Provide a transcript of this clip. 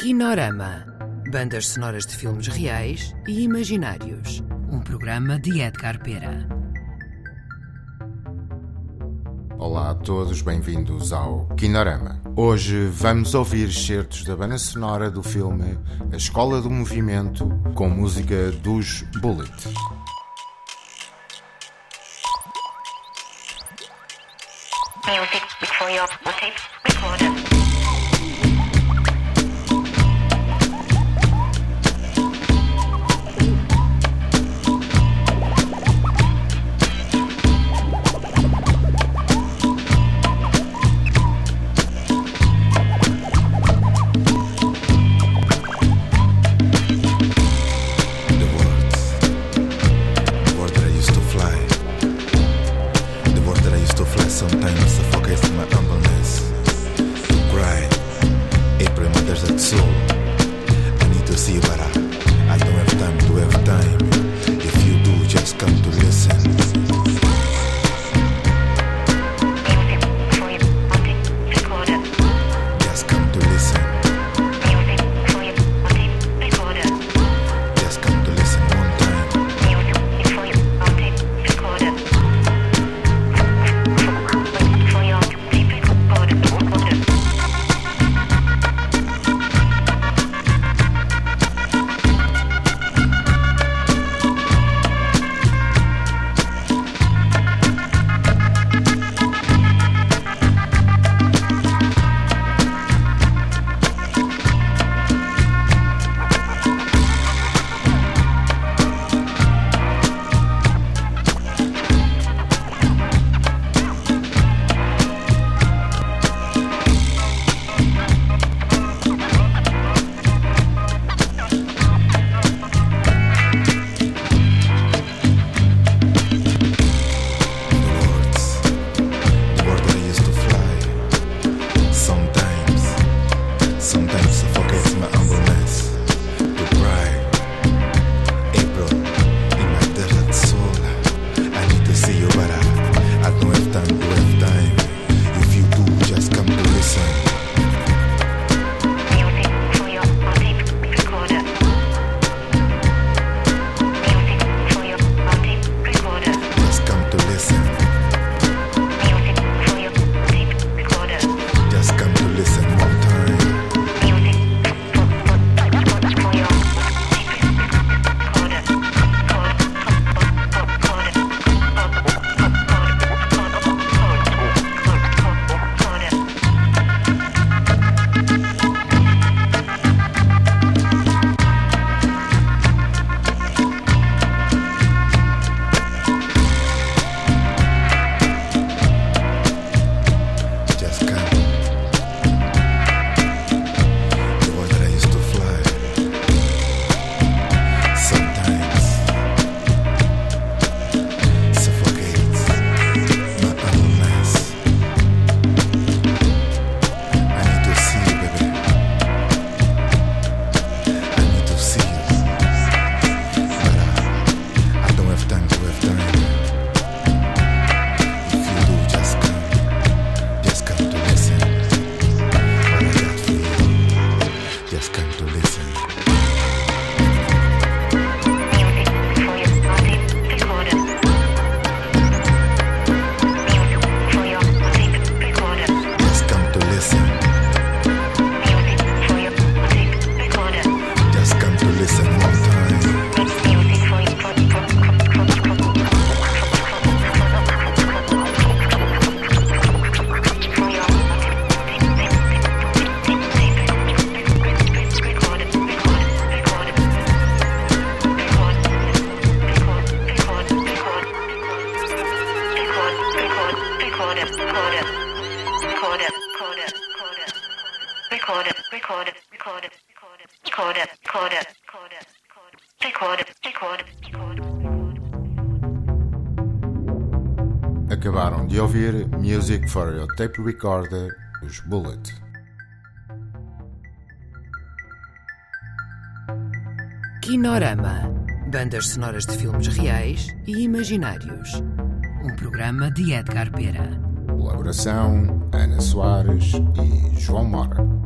Kinorama. Bandas sonoras de filmes reais e imaginários. Um programa de Edgar Pera. Olá a todos, bem-vindos ao Kinorama. Hoje vamos ouvir certos da banda sonora do filme A Escola do Movimento com música dos Bullet. Music before your tape recorder. See you later. Acabaram de ouvir Music for Your Tape Recorder, os Bullet. Kinorama. Bandas sonoras de filmes reais e imaginários. Um programa de Edgar Pera. Colaboração Ana Soares e João Mora.